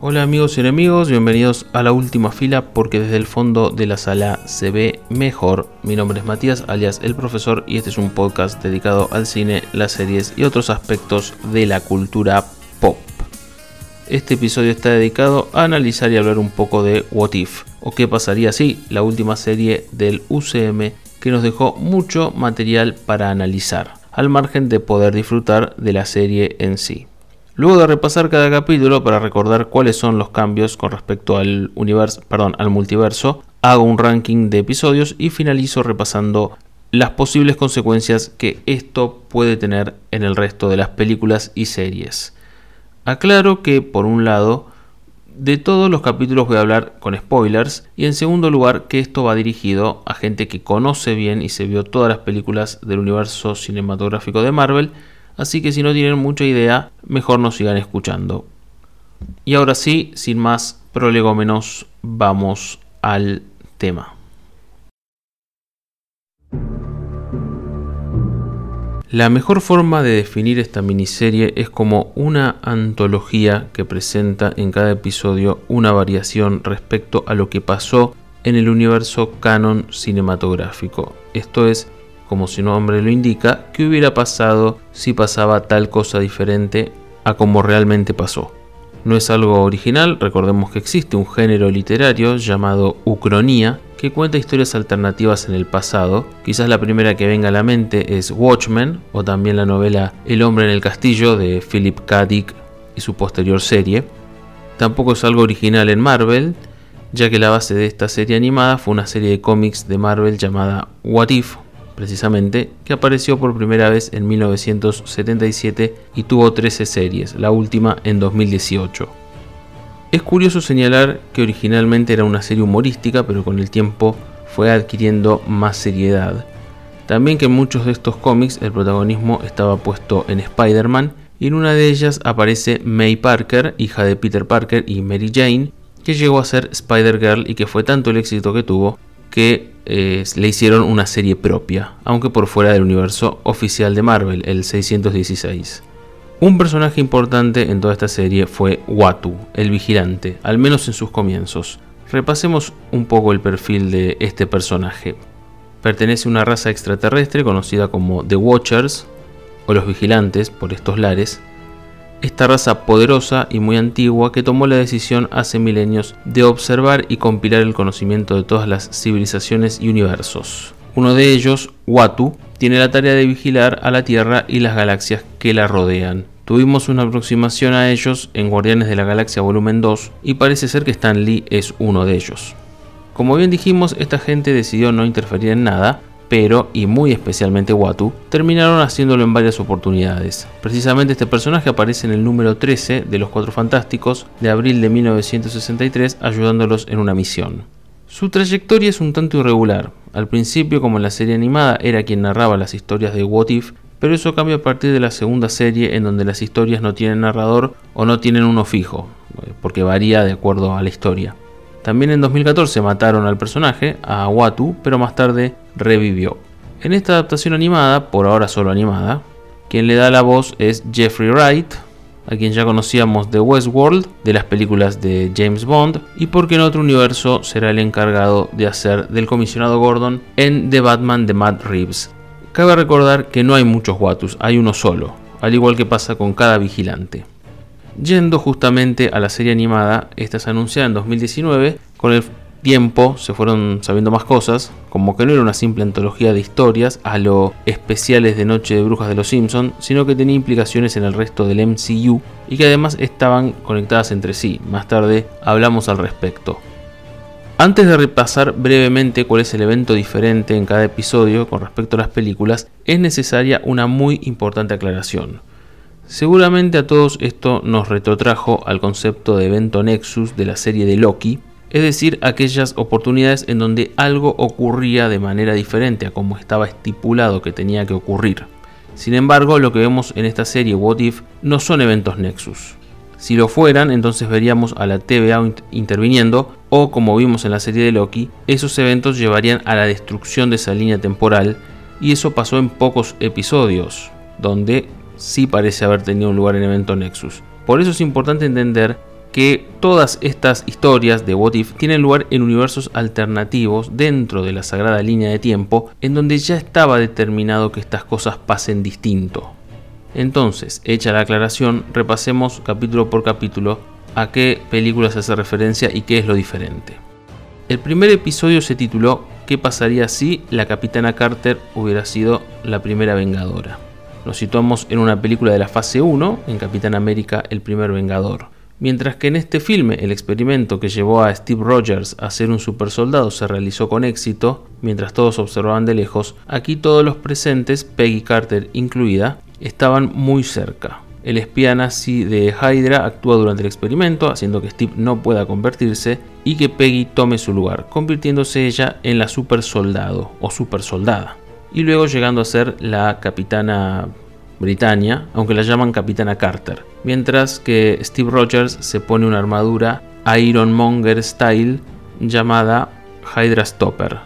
Hola amigos y enemigos, bienvenidos a la última fila porque desde el fondo de la sala se ve mejor. Mi nombre es Matías, alias el profesor, y este es un podcast dedicado al cine, las series y otros aspectos de la cultura pop. Este episodio está dedicado a analizar y hablar un poco de What If, o qué pasaría si, la última serie del UCM que nos dejó mucho material para analizar, al margen de poder disfrutar de la serie en sí. Luego de repasar cada capítulo para recordar cuáles son los cambios con respecto al universo, perdón, al multiverso, hago un ranking de episodios y finalizo repasando las posibles consecuencias que esto puede tener en el resto de las películas y series. Aclaro que por un lado de todos los capítulos voy a hablar con spoilers y en segundo lugar que esto va dirigido a gente que conoce bien y se vio todas las películas del universo cinematográfico de Marvel Así que si no tienen mucha idea, mejor nos sigan escuchando. Y ahora sí, sin más prolegómenos, vamos al tema. La mejor forma de definir esta miniserie es como una antología que presenta en cada episodio una variación respecto a lo que pasó en el universo canon cinematográfico. Esto es, como su nombre lo indica, qué hubiera pasado si pasaba tal cosa diferente a como realmente pasó. No es algo original, recordemos que existe un género literario llamado ucronía que cuenta historias alternativas en el pasado. Quizás la primera que venga a la mente es Watchmen o también la novela El hombre en el castillo de Philip K. Dick y su posterior serie. Tampoco es algo original en Marvel, ya que la base de esta serie animada fue una serie de cómics de Marvel llamada What If precisamente, que apareció por primera vez en 1977 y tuvo 13 series, la última en 2018. Es curioso señalar que originalmente era una serie humorística, pero con el tiempo fue adquiriendo más seriedad. También que en muchos de estos cómics el protagonismo estaba puesto en Spider-Man y en una de ellas aparece May Parker, hija de Peter Parker y Mary Jane, que llegó a ser Spider-Girl y que fue tanto el éxito que tuvo que le hicieron una serie propia, aunque por fuera del universo oficial de Marvel, el 616. Un personaje importante en toda esta serie fue Watu, el vigilante, al menos en sus comienzos. Repasemos un poco el perfil de este personaje. Pertenece a una raza extraterrestre conocida como The Watchers, o los vigilantes por estos lares, esta raza poderosa y muy antigua que tomó la decisión hace milenios de observar y compilar el conocimiento de todas las civilizaciones y universos. Uno de ellos, Watu, tiene la tarea de vigilar a la Tierra y las galaxias que la rodean. Tuvimos una aproximación a ellos en Guardianes de la Galaxia Volumen 2 y parece ser que Stan Lee es uno de ellos. Como bien dijimos, esta gente decidió no interferir en nada, pero, y muy especialmente Watu, terminaron haciéndolo en varias oportunidades. Precisamente este personaje aparece en el número 13 de Los Cuatro Fantásticos de abril de 1963 ayudándolos en una misión. Su trayectoria es un tanto irregular. Al principio, como en la serie animada, era quien narraba las historias de What If, pero eso cambia a partir de la segunda serie en donde las historias no tienen narrador o no tienen uno fijo, porque varía de acuerdo a la historia. También en 2014 mataron al personaje, a Watu, pero más tarde revivió. En esta adaptación animada, por ahora solo animada, quien le da la voz es Jeffrey Wright, a quien ya conocíamos de Westworld, de las películas de James Bond, y porque en otro universo será el encargado de hacer del comisionado Gordon en The Batman de Matt Reeves. Cabe recordar que no hay muchos Watus, hay uno solo, al igual que pasa con cada vigilante. Yendo justamente a la serie animada, esta se anunciada en 2019, con el tiempo se fueron sabiendo más cosas, como que no era una simple antología de historias a lo especiales de Noche de Brujas de los Simpsons, sino que tenía implicaciones en el resto del MCU y que además estaban conectadas entre sí. Más tarde hablamos al respecto. Antes de repasar brevemente cuál es el evento diferente en cada episodio con respecto a las películas, es necesaria una muy importante aclaración. Seguramente a todos esto nos retrotrajo al concepto de evento Nexus de la serie de Loki, es decir, aquellas oportunidades en donde algo ocurría de manera diferente a como estaba estipulado que tenía que ocurrir. Sin embargo, lo que vemos en esta serie What If no son eventos Nexus. Si lo fueran, entonces veríamos a la TVA interviniendo o, como vimos en la serie de Loki, esos eventos llevarían a la destrucción de esa línea temporal y eso pasó en pocos episodios, donde sí parece haber tenido un lugar en evento Nexus. Por eso es importante entender que todas estas historias de What If tienen lugar en universos alternativos dentro de la sagrada línea de tiempo, en donde ya estaba determinado que estas cosas pasen distinto. Entonces, hecha la aclaración, repasemos capítulo por capítulo a qué películas hace referencia y qué es lo diferente. El primer episodio se tituló ¿Qué pasaría si la capitana Carter hubiera sido la primera vengadora? Nos situamos en una película de la fase 1, en Capitán América el primer vengador. Mientras que en este filme el experimento que llevó a Steve Rogers a ser un supersoldado se realizó con éxito, mientras todos observaban de lejos, aquí todos los presentes, Peggy Carter incluida, estaban muy cerca. El espía nazi de Hydra actúa durante el experimento, haciendo que Steve no pueda convertirse y que Peggy tome su lugar, convirtiéndose ella en la supersoldado o supersoldada y luego llegando a ser la capitana Britannia, aunque la llaman capitana Carter, mientras que Steve Rogers se pone una armadura Ironmonger Style llamada Hydra Stopper.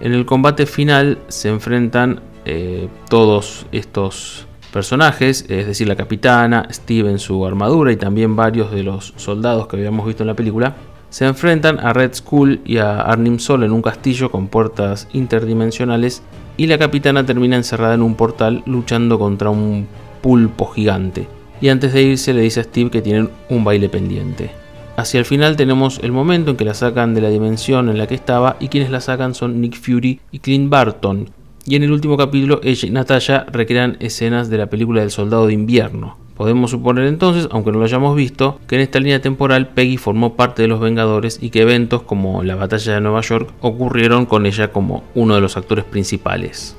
En el combate final se enfrentan eh, todos estos personajes, es decir, la capitana, Steve en su armadura y también varios de los soldados que habíamos visto en la película, se enfrentan a Red Skull y a Arnim Sol en un castillo con puertas interdimensionales y la capitana termina encerrada en un portal luchando contra un pulpo gigante. Y antes de irse le dice a Steve que tienen un baile pendiente. Hacia el final tenemos el momento en que la sacan de la dimensión en la que estaba y quienes la sacan son Nick Fury y Clint Barton. Y en el último capítulo ella y Natasha recrean escenas de la película del Soldado de Invierno. Podemos suponer entonces, aunque no lo hayamos visto, que en esta línea temporal Peggy formó parte de los Vengadores y que eventos como la batalla de Nueva York ocurrieron con ella como uno de los actores principales.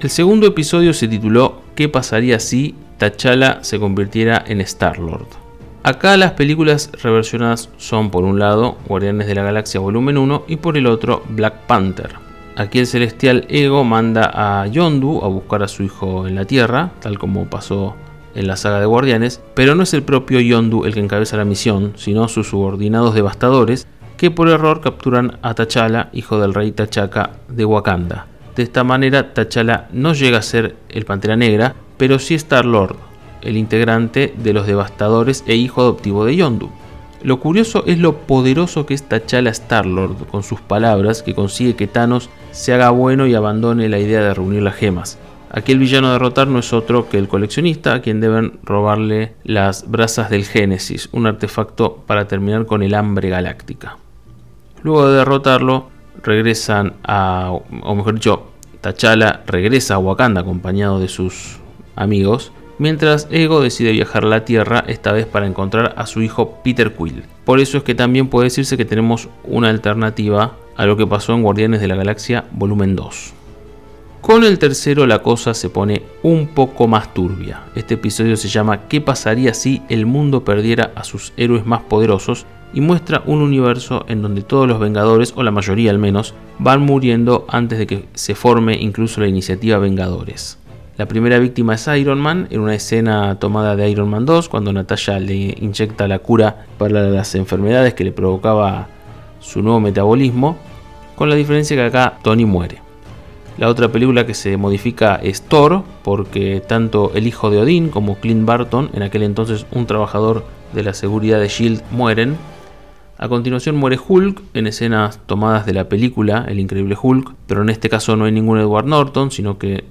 El segundo episodio se tituló ¿Qué pasaría si T'Challa se convirtiera en Star-Lord? Acá las películas reversionadas son por un lado Guardianes de la Galaxia Volumen 1 y por el otro Black Panther. Aquí el celestial Ego manda a Yondu a buscar a su hijo en la Tierra, tal como pasó en la saga de Guardianes, pero no es el propio Yondu el que encabeza la misión, sino sus subordinados devastadores que por error capturan a T'Challa, hijo del rey T'Chaka de Wakanda. De esta manera, T'Challa no llega a ser el Pantera Negra, pero sí Star-Lord, el integrante de los devastadores e hijo adoptivo de Yondu. Lo curioso es lo poderoso que es T'Challa Star-Lord con sus palabras que consigue que Thanos se haga bueno y abandone la idea de reunir las gemas. Aquí el villano a derrotar no es otro que el coleccionista, a quien deben robarle las brasas del Génesis, un artefacto para terminar con el hambre galáctica. Luego de derrotarlo, regresan a, o mejor dicho, T'Challa regresa a Wakanda acompañado de sus amigos, mientras Ego decide viajar a la Tierra, esta vez para encontrar a su hijo Peter Quill. Por eso es que también puede decirse que tenemos una alternativa a lo que pasó en Guardianes de la Galaxia Volumen 2. Con el tercero la cosa se pone un poco más turbia. Este episodio se llama ¿Qué pasaría si el mundo perdiera a sus héroes más poderosos? y muestra un universo en donde todos los Vengadores, o la mayoría al menos, van muriendo antes de que se forme incluso la iniciativa Vengadores. La primera víctima es Iron Man, en una escena tomada de Iron Man 2, cuando Natasha le inyecta la cura para las enfermedades que le provocaba su nuevo metabolismo, con la diferencia que acá Tony muere. La otra película que se modifica es Thor, porque tanto el hijo de Odín como Clint Barton, en aquel entonces un trabajador de la seguridad de Shield, mueren. A continuación muere Hulk en escenas tomadas de la película El Increíble Hulk, pero en este caso no hay ningún Edward Norton, sino que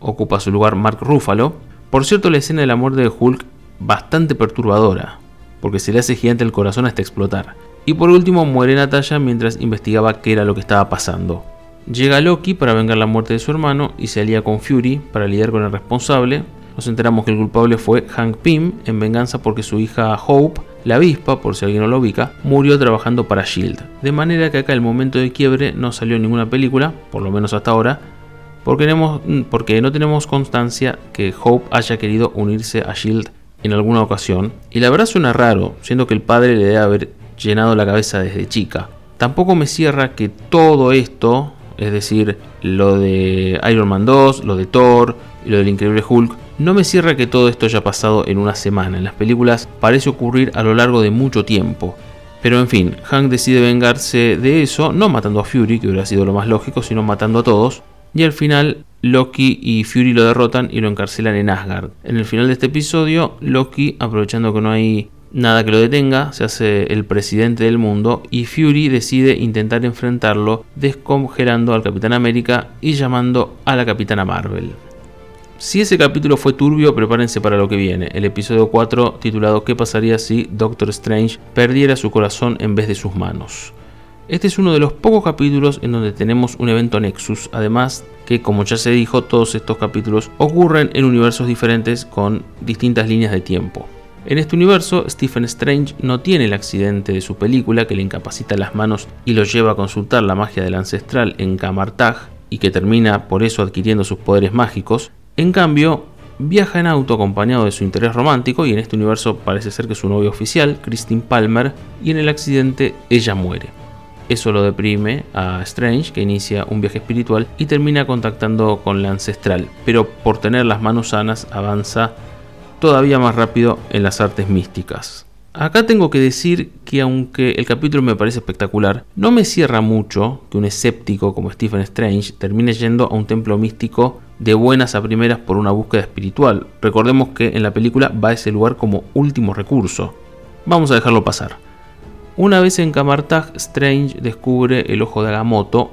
ocupa su lugar Mark Ruffalo. Por cierto, la escena de la muerte de Hulk bastante perturbadora, porque se le hace gigante el corazón hasta explotar. Y por último muere Natasha mientras investigaba qué era lo que estaba pasando. Llega Loki para vengar la muerte de su hermano y se alía con Fury para lidiar con el responsable. Nos enteramos que el culpable fue Hank Pym en venganza porque su hija Hope, la avispa, por si alguien no lo ubica, murió trabajando para Shield. De manera que acá el momento de quiebre no salió ninguna película, por lo menos hasta ahora, porque, porque no tenemos constancia que Hope haya querido unirse a Shield en alguna ocasión. Y la verdad suena raro, siendo que el padre le debe haber llenado la cabeza desde chica. Tampoco me cierra que todo esto es decir, lo de Iron Man 2, lo de Thor lo del Increíble Hulk, no me cierra que todo esto haya pasado en una semana. En las películas parece ocurrir a lo largo de mucho tiempo. Pero en fin, Hank decide vengarse de eso, no matando a Fury, que hubiera sido lo más lógico, sino matando a todos. Y al final Loki y Fury lo derrotan y lo encarcelan en Asgard. En el final de este episodio, Loki, aprovechando que no hay Nada que lo detenga, se hace el presidente del mundo y Fury decide intentar enfrentarlo descongelando al Capitán América y llamando a la Capitana Marvel. Si ese capítulo fue turbio, prepárense para lo que viene, el episodio 4 titulado ¿Qué pasaría si Doctor Strange perdiera su corazón en vez de sus manos? Este es uno de los pocos capítulos en donde tenemos un evento Nexus, además que como ya se dijo, todos estos capítulos ocurren en universos diferentes con distintas líneas de tiempo. En este universo, Stephen Strange no tiene el accidente de su película que le incapacita las manos y lo lleva a consultar la magia del ancestral en Kamartag y que termina por eso adquiriendo sus poderes mágicos. En cambio, viaja en auto acompañado de su interés romántico y en este universo parece ser que su novio oficial, Christine Palmer, y en el accidente ella muere. Eso lo deprime a Strange, que inicia un viaje espiritual y termina contactando con la ancestral, pero por tener las manos sanas avanza todavía más rápido en las artes místicas. Acá tengo que decir que aunque el capítulo me parece espectacular, no me cierra mucho que un escéptico como Stephen Strange termine yendo a un templo místico de buenas a primeras por una búsqueda espiritual. Recordemos que en la película va a ese lugar como último recurso. Vamos a dejarlo pasar. Una vez en Kamartag, Strange descubre el ojo de Agamotto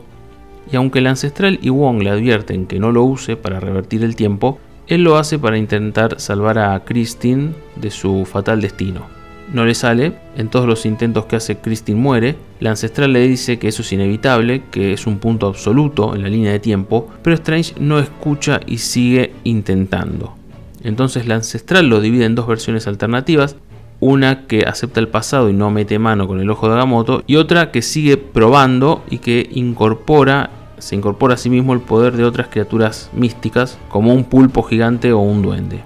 y aunque el ancestral y Wong le advierten que no lo use para revertir el tiempo, él lo hace para intentar salvar a Christine de su fatal destino. No le sale, en todos los intentos que hace Christine muere, la ancestral le dice que eso es inevitable, que es un punto absoluto en la línea de tiempo, pero Strange no escucha y sigue intentando. Entonces la ancestral lo divide en dos versiones alternativas, una que acepta el pasado y no mete mano con el ojo de Agamotto, y otra que sigue probando y que incorpora se incorpora a sí mismo el poder de otras criaturas místicas, como un pulpo gigante o un duende,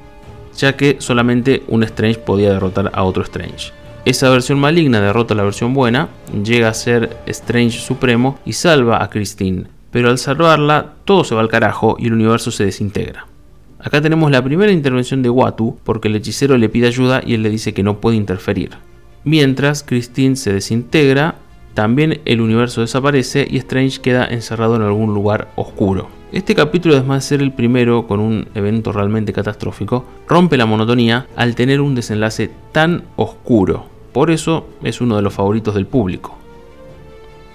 ya que solamente un Strange podía derrotar a otro Strange. Esa versión maligna derrota a la versión buena, llega a ser Strange Supremo y salva a Christine, pero al salvarla todo se va al carajo y el universo se desintegra. Acá tenemos la primera intervención de Watu porque el hechicero le pide ayuda y él le dice que no puede interferir. Mientras Christine se desintegra también el universo desaparece y Strange queda encerrado en algún lugar oscuro. Este capítulo, además de ser el primero con un evento realmente catastrófico, rompe la monotonía al tener un desenlace tan oscuro. Por eso es uno de los favoritos del público.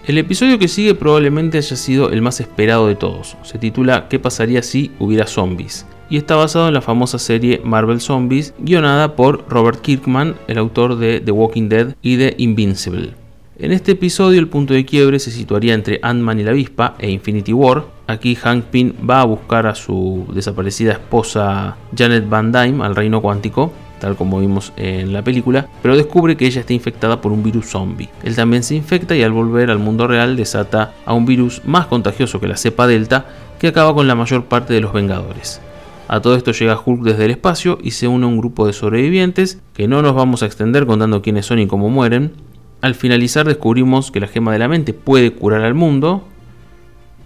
El episodio que sigue probablemente haya sido el más esperado de todos. Se titula ¿Qué pasaría si hubiera zombies? y está basado en la famosa serie Marvel Zombies, guionada por Robert Kirkman, el autor de The Walking Dead y de Invincible. En este episodio el punto de quiebre se situaría entre Ant-Man y la avispa e Infinity War. Aquí Hank Pym va a buscar a su desaparecida esposa Janet Van Dyne al reino cuántico, tal como vimos en la película, pero descubre que ella está infectada por un virus zombie. Él también se infecta y al volver al mundo real desata a un virus más contagioso que la cepa delta que acaba con la mayor parte de los Vengadores. A todo esto llega Hulk desde el espacio y se une a un grupo de sobrevivientes que no nos vamos a extender contando quiénes son y cómo mueren, al finalizar descubrimos que la gema de la mente puede curar al mundo,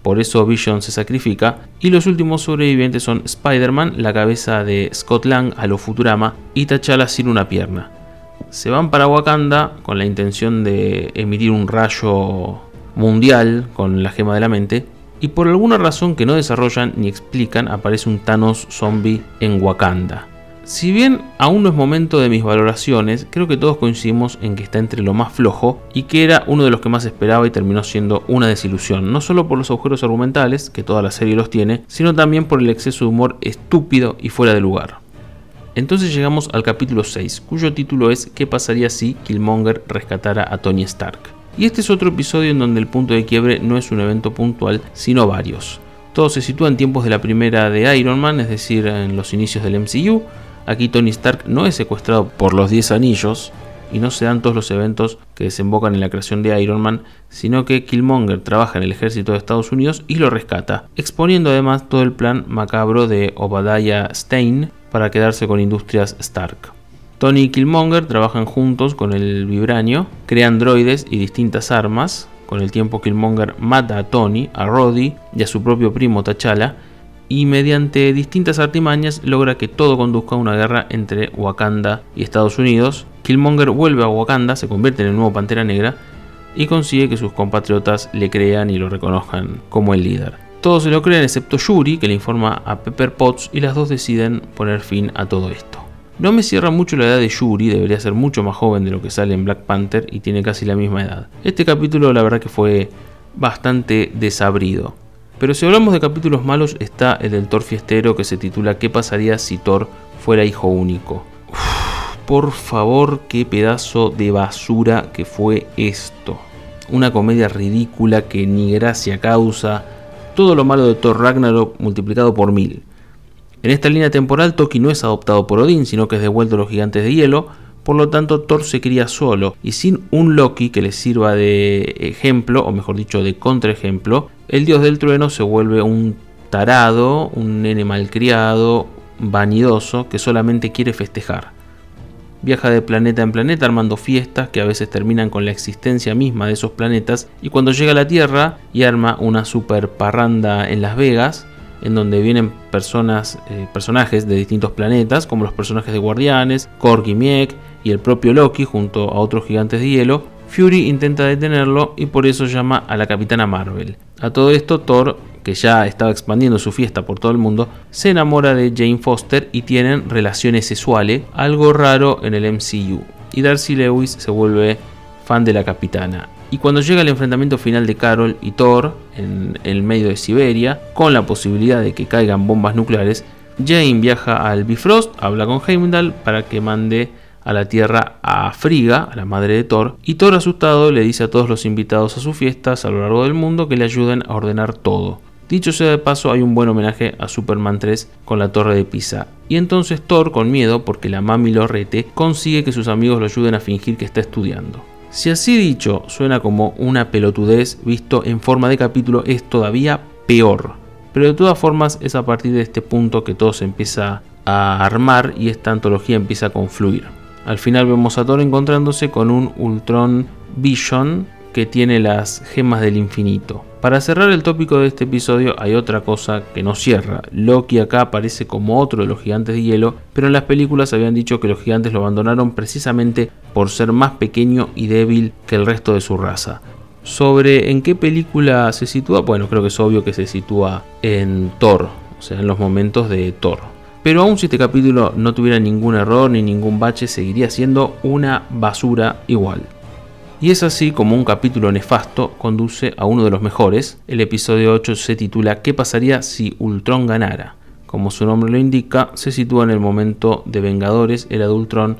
por eso Vision se sacrifica, y los últimos sobrevivientes son Spider-Man, la cabeza de Scott Lang a lo Futurama, y T'Challa sin una pierna. Se van para Wakanda con la intención de emitir un rayo mundial con la gema de la mente, y por alguna razón que no desarrollan ni explican aparece un Thanos zombie en Wakanda. Si bien aún no es momento de mis valoraciones, creo que todos coincidimos en que está entre lo más flojo y que era uno de los que más esperaba y terminó siendo una desilusión, no solo por los agujeros argumentales, que toda la serie los tiene, sino también por el exceso de humor estúpido y fuera de lugar. Entonces llegamos al capítulo 6, cuyo título es ¿Qué pasaría si Killmonger rescatara a Tony Stark? Y este es otro episodio en donde el punto de quiebre no es un evento puntual, sino varios. Todo se sitúa en tiempos de la primera de Iron Man, es decir, en los inicios del MCU, Aquí Tony Stark no es secuestrado por los 10 anillos y no se dan todos los eventos que desembocan en la creación de Iron Man, sino que Killmonger trabaja en el ejército de Estados Unidos y lo rescata, exponiendo además todo el plan macabro de Obadiah Stein para quedarse con Industrias Stark. Tony y Killmonger trabajan juntos con el vibranio, crean droides y distintas armas. Con el tiempo Killmonger mata a Tony, a Roddy y a su propio primo T'Challa y mediante distintas artimañas logra que todo conduzca a una guerra entre Wakanda y Estados Unidos. Killmonger vuelve a Wakanda, se convierte en el nuevo Pantera Negra y consigue que sus compatriotas le crean y lo reconozcan como el líder. Todos se lo creen excepto Yuri, que le informa a Pepper Potts y las dos deciden poner fin a todo esto. No me cierra mucho la edad de Yuri, debería ser mucho más joven de lo que sale en Black Panther y tiene casi la misma edad. Este capítulo la verdad que fue bastante desabrido. Pero si hablamos de capítulos malos está el del Thor fiestero que se titula ¿Qué pasaría si Thor fuera hijo único? por favor, qué pedazo de basura que fue esto. Una comedia ridícula que ni gracia causa. Todo lo malo de Thor Ragnarok multiplicado por mil. En esta línea temporal, Toki no es adoptado por Odín, sino que es devuelto a los gigantes de hielo, por lo tanto Thor se cría solo y sin un Loki que le sirva de ejemplo, o mejor dicho de contraejemplo, el dios del trueno se vuelve un tarado, un nene malcriado, vanidoso, que solamente quiere festejar. Viaja de planeta en planeta armando fiestas que a veces terminan con la existencia misma de esos planetas y cuando llega a la Tierra y arma una super parranda en Las Vegas, en donde vienen personas, eh, personajes de distintos planetas, como los personajes de Guardianes, Korg y Miek y el propio Loki junto a otros gigantes de hielo, Fury intenta detenerlo y por eso llama a la capitana Marvel. A todo esto, Thor, que ya estaba expandiendo su fiesta por todo el mundo, se enamora de Jane Foster y tienen relaciones sexuales, algo raro en el MCU. Y Darcy Lewis se vuelve fan de la capitana. Y cuando llega el enfrentamiento final de Carol y Thor en el medio de Siberia, con la posibilidad de que caigan bombas nucleares, Jane viaja al Bifrost, habla con Heimdall para que mande a la Tierra a Friga, a la madre de Thor, y Thor asustado le dice a todos los invitados a sus fiestas a lo largo del mundo que le ayuden a ordenar todo. Dicho sea de paso, hay un buen homenaje a Superman 3 con la torre de Pisa. Y entonces Thor, con miedo, porque la mami lo rete, consigue que sus amigos lo ayuden a fingir que está estudiando. Si así dicho suena como una pelotudez, visto en forma de capítulo es todavía peor. Pero de todas formas es a partir de este punto que todo se empieza a armar y esta antología empieza a confluir. Al final vemos a Thor encontrándose con un Ultron Vision que tiene las gemas del infinito. Para cerrar el tópico de este episodio hay otra cosa que no cierra. Loki acá aparece como otro de los gigantes de hielo, pero en las películas habían dicho que los gigantes lo abandonaron precisamente por ser más pequeño y débil que el resto de su raza. Sobre en qué película se sitúa, bueno, creo que es obvio que se sitúa en Thor, o sea, en los momentos de Thor. Pero aun si este capítulo no tuviera ningún error ni ningún bache, seguiría siendo una basura igual. Y es así como un capítulo nefasto conduce a uno de los mejores. El episodio 8 se titula ¿Qué pasaría si Ultron ganara? Como su nombre lo indica, se sitúa en el momento de Vengadores, era de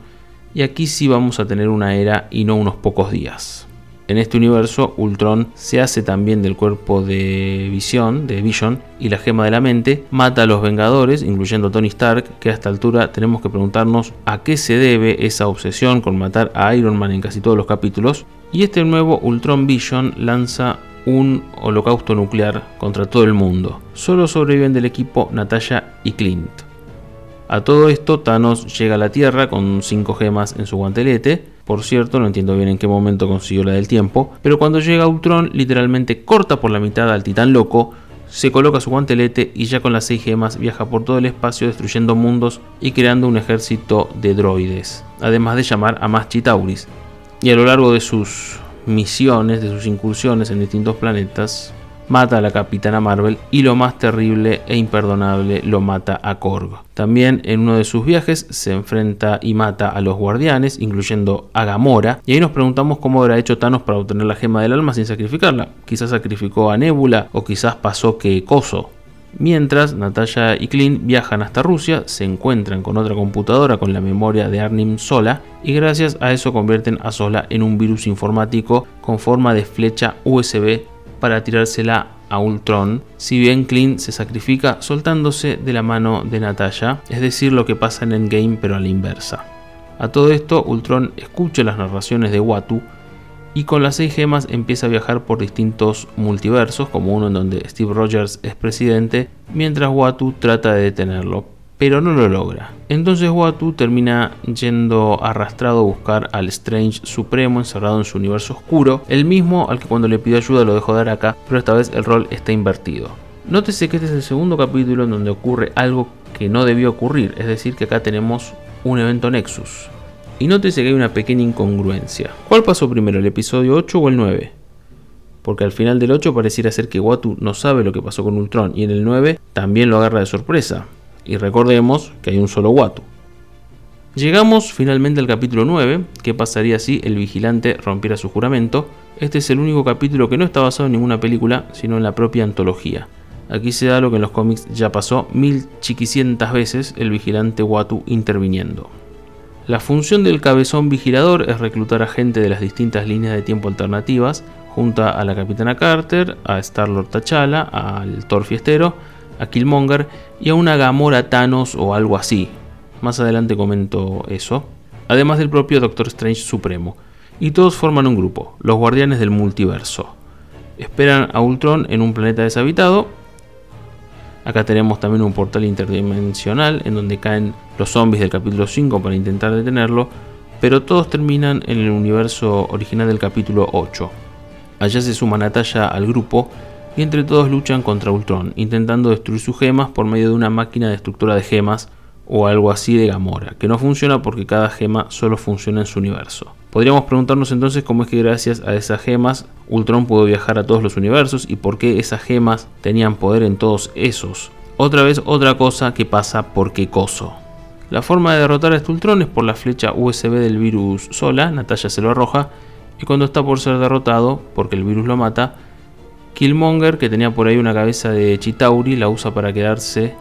y aquí sí vamos a tener una era y no unos pocos días. En este universo, Ultron se hace también del cuerpo de Visión, de Vision, y la gema de la mente, mata a los Vengadores, incluyendo a Tony Stark, que a esta altura tenemos que preguntarnos a qué se debe esa obsesión con matar a Iron Man en casi todos los capítulos, y este nuevo Ultron Vision lanza un holocausto nuclear contra todo el mundo. Solo sobreviven del equipo Natasha y Clint. A todo esto, Thanos llega a la Tierra con 5 gemas en su guantelete, por cierto, no entiendo bien en qué momento consiguió la del tiempo, pero cuando llega Ultron literalmente corta por la mitad al titán loco, se coloca su guantelete y ya con las 6 gemas viaja por todo el espacio destruyendo mundos y creando un ejército de droides, además de llamar a más Chitauris. Y a lo largo de sus misiones, de sus incursiones en distintos planetas, mata a la Capitana Marvel y lo más terrible e imperdonable lo mata a Korg. También en uno de sus viajes se enfrenta y mata a los guardianes, incluyendo a Gamora, y ahí nos preguntamos cómo habrá hecho Thanos para obtener la gema del alma sin sacrificarla. Quizás sacrificó a Nebula o quizás pasó que Coso. Mientras Natasha y Clint viajan hasta Rusia, se encuentran con otra computadora con la memoria de Arnim Sola y gracias a eso convierten a Sola en un virus informático con forma de flecha USB para tirársela a Ultron, si bien Clint se sacrifica soltándose de la mano de Natasha, es decir, lo que pasa en Endgame pero a la inversa. A todo esto, Ultron escucha las narraciones de Watu y con las seis gemas empieza a viajar por distintos multiversos, como uno en donde Steve Rogers es presidente, mientras Watu trata de detenerlo, pero no lo logra. Entonces Watu termina yendo arrastrado a buscar al Strange Supremo encerrado en su universo oscuro, el mismo al que cuando le pidió ayuda lo dejó dar acá, pero esta vez el rol está invertido. Nótese que este es el segundo capítulo en donde ocurre algo que no debió ocurrir, es decir, que acá tenemos un evento Nexus. Y nótese que hay una pequeña incongruencia. ¿Cuál pasó primero, el episodio 8 o el 9? Porque al final del 8 pareciera ser que Watu no sabe lo que pasó con Ultron y en el 9 también lo agarra de sorpresa. Y recordemos que hay un solo Watu. Llegamos finalmente al capítulo 9, que pasaría si el vigilante rompiera su juramento. Este es el único capítulo que no está basado en ninguna película, sino en la propia antología. Aquí se da lo que en los cómics ya pasó mil chiquicientas veces, el vigilante Watu interviniendo. La función del cabezón vigilador es reclutar a gente de las distintas líneas de tiempo alternativas, junto a la Capitana Carter, a Star-Lord T'Challa, al Thor Fiestero, a Killmonger y a una Gamora Thanos o algo así, más adelante comento eso. Además del propio Doctor Strange Supremo. Y todos forman un grupo, los Guardianes del Multiverso. Esperan a Ultron en un planeta deshabitado. Acá tenemos también un portal interdimensional en donde caen los zombies del capítulo 5 para intentar detenerlo, pero todos terminan en el universo original del capítulo 8. Allá se suma Natalia al grupo y entre todos luchan contra Ultron, intentando destruir sus gemas por medio de una máquina destructora de gemas o algo así de Gamora, que no funciona porque cada gema solo funciona en su universo. Podríamos preguntarnos entonces cómo es que gracias a esas gemas Ultron pudo viajar a todos los universos y por qué esas gemas tenían poder en todos esos. Otra vez otra cosa que pasa por qué coso. La forma de derrotar a este Ultron es por la flecha USB del virus sola, Natalia se lo arroja, y cuando está por ser derrotado, porque el virus lo mata, Killmonger, que tenía por ahí una cabeza de Chitauri, la usa para quedarse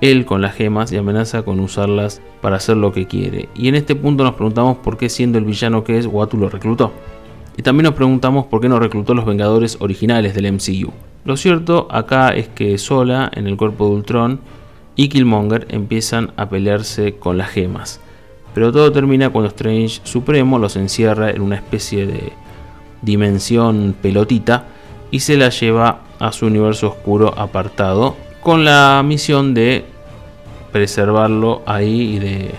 él con las gemas y amenaza con usarlas para hacer lo que quiere. Y en este punto nos preguntamos por qué siendo el villano que es, Watu lo reclutó. Y también nos preguntamos por qué no reclutó los Vengadores originales del MCU. Lo cierto acá es que Sola, en el cuerpo de Ultron, y Killmonger empiezan a pelearse con las gemas. Pero todo termina cuando Strange Supremo los encierra en una especie de dimensión pelotita y se la lleva a su universo oscuro apartado con la misión de preservarlo ahí y de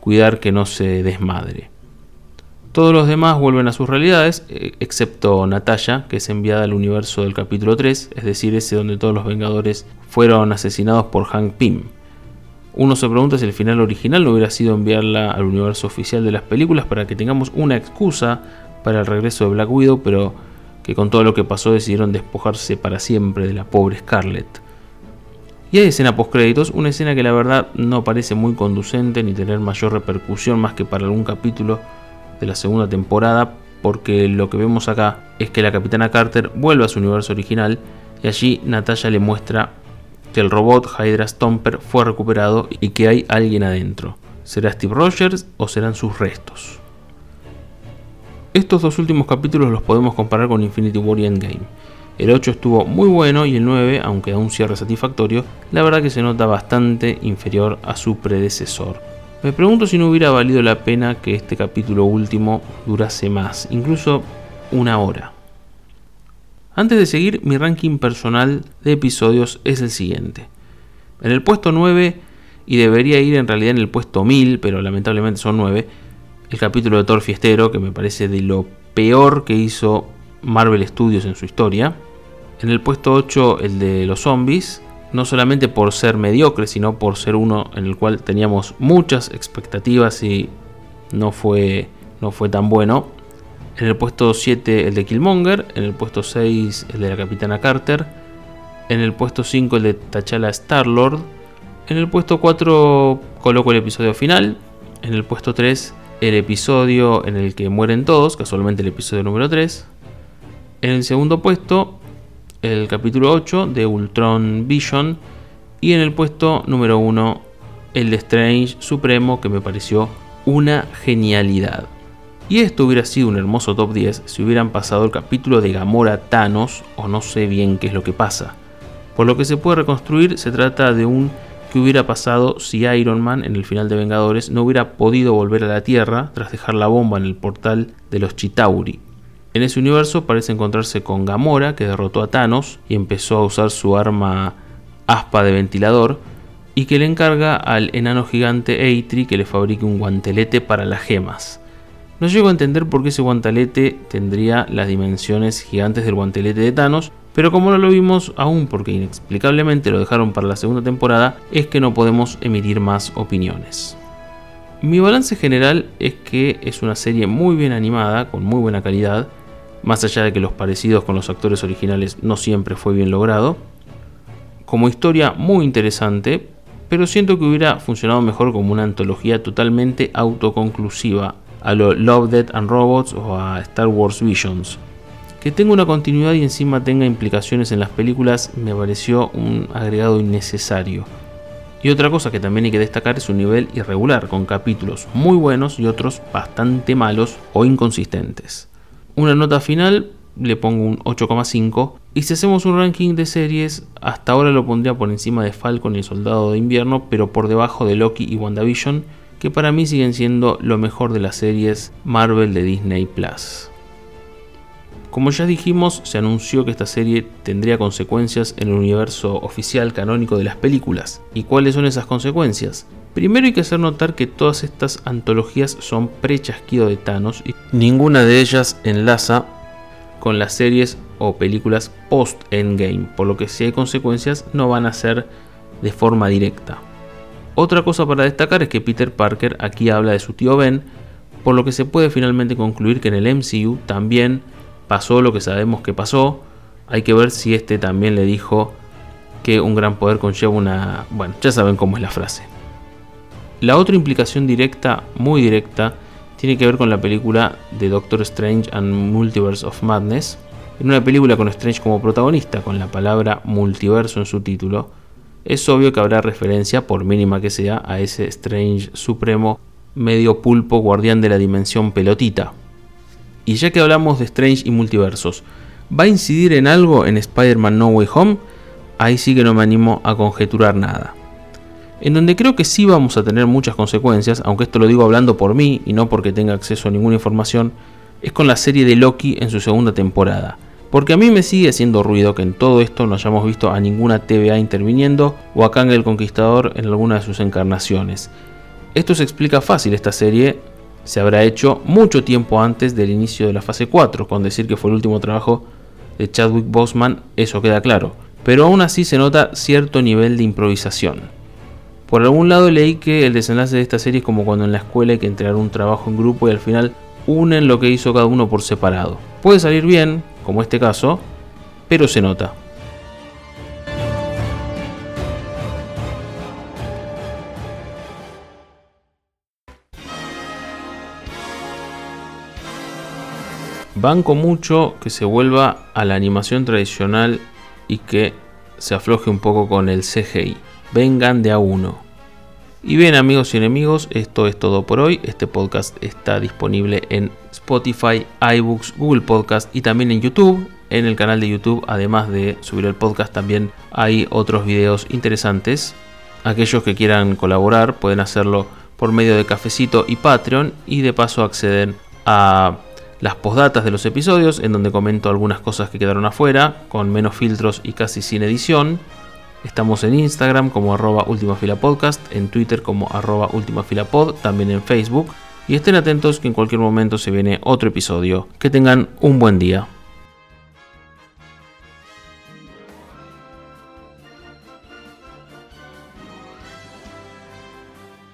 cuidar que no se desmadre. Todos los demás vuelven a sus realidades, eh, excepto Natalia, que es enviada al universo del capítulo 3, es decir, ese donde todos los Vengadores fueron asesinados por Hank Pym. Uno se pregunta si el final original no hubiera sido enviarla al universo oficial de las películas para que tengamos una excusa para el regreso de Black Widow, pero que con todo lo que pasó decidieron despojarse para siempre de la pobre Scarlett. Y hay escena post créditos, una escena que la verdad no parece muy conducente ni tener mayor repercusión más que para algún capítulo de la segunda temporada, porque lo que vemos acá es que la capitana Carter vuelve a su universo original y allí Natalia le muestra que el robot Hydra Stomper fue recuperado y que hay alguien adentro. ¿Será Steve Rogers o serán sus restos? Estos dos últimos capítulos los podemos comparar con Infinity War y Endgame. El 8 estuvo muy bueno y el 9, aunque a un cierre satisfactorio, la verdad que se nota bastante inferior a su predecesor. Me pregunto si no hubiera valido la pena que este capítulo último durase más, incluso una hora. Antes de seguir, mi ranking personal de episodios es el siguiente. En el puesto 9, y debería ir en realidad en el puesto 1000, pero lamentablemente son 9, el capítulo de Thor Fiestero, que me parece de lo peor que hizo Marvel Studios en su historia. En el puesto 8 el de los zombies, no solamente por ser mediocre, sino por ser uno en el cual teníamos muchas expectativas y no fue, no fue tan bueno. En el puesto 7 el de Killmonger, en el puesto 6 el de la Capitana Carter, en el puesto 5 el de T'Challa Star-Lord, en el puesto 4 coloco el episodio final, en el puesto 3 el episodio en el que mueren todos, casualmente el episodio número 3, en el segundo puesto el capítulo 8 de Ultron Vision. Y en el puesto número 1 el de Strange Supremo que me pareció una genialidad. Y esto hubiera sido un hermoso top 10 si hubieran pasado el capítulo de Gamora Thanos o no sé bien qué es lo que pasa. Por lo que se puede reconstruir se trata de un que hubiera pasado si Iron Man en el final de Vengadores no hubiera podido volver a la Tierra tras dejar la bomba en el portal de los Chitauri. En ese universo parece encontrarse con Gamora, que derrotó a Thanos y empezó a usar su arma aspa de ventilador, y que le encarga al enano gigante Eitri que le fabrique un guantelete para las gemas. No llego a entender por qué ese guantelete tendría las dimensiones gigantes del guantelete de Thanos, pero como no lo vimos aún porque inexplicablemente lo dejaron para la segunda temporada, es que no podemos emitir más opiniones. Mi balance general es que es una serie muy bien animada, con muy buena calidad, más allá de que los parecidos con los actores originales no siempre fue bien logrado. Como historia muy interesante, pero siento que hubiera funcionado mejor como una antología totalmente autoconclusiva, a lo Love, Death and Robots o a Star Wars Visions. Que tenga una continuidad y encima tenga implicaciones en las películas me pareció un agregado innecesario. Y otra cosa que también hay que destacar es su nivel irregular, con capítulos muy buenos y otros bastante malos o inconsistentes. Una nota final le pongo un 8,5 y si hacemos un ranking de series, hasta ahora lo pondría por encima de Falcon y Soldado de Invierno, pero por debajo de Loki y WandaVision, que para mí siguen siendo lo mejor de las series Marvel de Disney Plus. Como ya dijimos, se anunció que esta serie tendría consecuencias en el universo oficial canónico de las películas. ¿Y cuáles son esas consecuencias? Primero hay que hacer notar que todas estas antologías son pre-chasquido de Thanos y ninguna de ellas enlaza con las series o películas post-endgame, por lo que si hay consecuencias no van a ser de forma directa. Otra cosa para destacar es que Peter Parker aquí habla de su tío Ben, por lo que se puede finalmente concluir que en el MCU también pasó lo que sabemos que pasó. Hay que ver si este también le dijo que un gran poder conlleva una... Bueno, ya saben cómo es la frase. La otra implicación directa, muy directa, tiene que ver con la película de Doctor Strange and Multiverse of Madness. En una película con Strange como protagonista, con la palabra multiverso en su título, es obvio que habrá referencia, por mínima que sea, a ese Strange supremo medio pulpo guardián de la dimensión pelotita, y ya que hablamos de Strange y multiversos, ¿va a incidir en algo en Spider-Man No Way Home? Ahí sí que no me animo a conjeturar nada. En donde creo que sí vamos a tener muchas consecuencias, aunque esto lo digo hablando por mí y no porque tenga acceso a ninguna información, es con la serie de Loki en su segunda temporada. Porque a mí me sigue haciendo ruido que en todo esto no hayamos visto a ninguna TVA interviniendo o a Kang el Conquistador en alguna de sus encarnaciones. Esto se explica fácil esta serie se habrá hecho mucho tiempo antes del inicio de la fase 4, con decir que fue el último trabajo de Chadwick Boseman, eso queda claro, pero aún así se nota cierto nivel de improvisación. Por algún lado leí que el desenlace de esta serie es como cuando en la escuela hay que entregar un trabajo en grupo y al final unen lo que hizo cada uno por separado. Puede salir bien, como este caso, pero se nota. Banco mucho que se vuelva a la animación tradicional y que se afloje un poco con el CGI. Vengan de a uno. Y bien amigos y enemigos, esto es todo por hoy. Este podcast está disponible en Spotify, iBooks, Google Podcast y también en YouTube. En el canal de YouTube, además de subir el podcast, también hay otros videos interesantes. Aquellos que quieran colaborar pueden hacerlo por medio de Cafecito y Patreon y de paso acceden a las postdatas de los episodios, en donde comento algunas cosas que quedaron afuera, con menos filtros y casi sin edición. Estamos en Instagram como arroba ultimafilapodcast, en Twitter como arroba ultimafilapod, también en Facebook. Y estén atentos que en cualquier momento se viene otro episodio. Que tengan un buen día.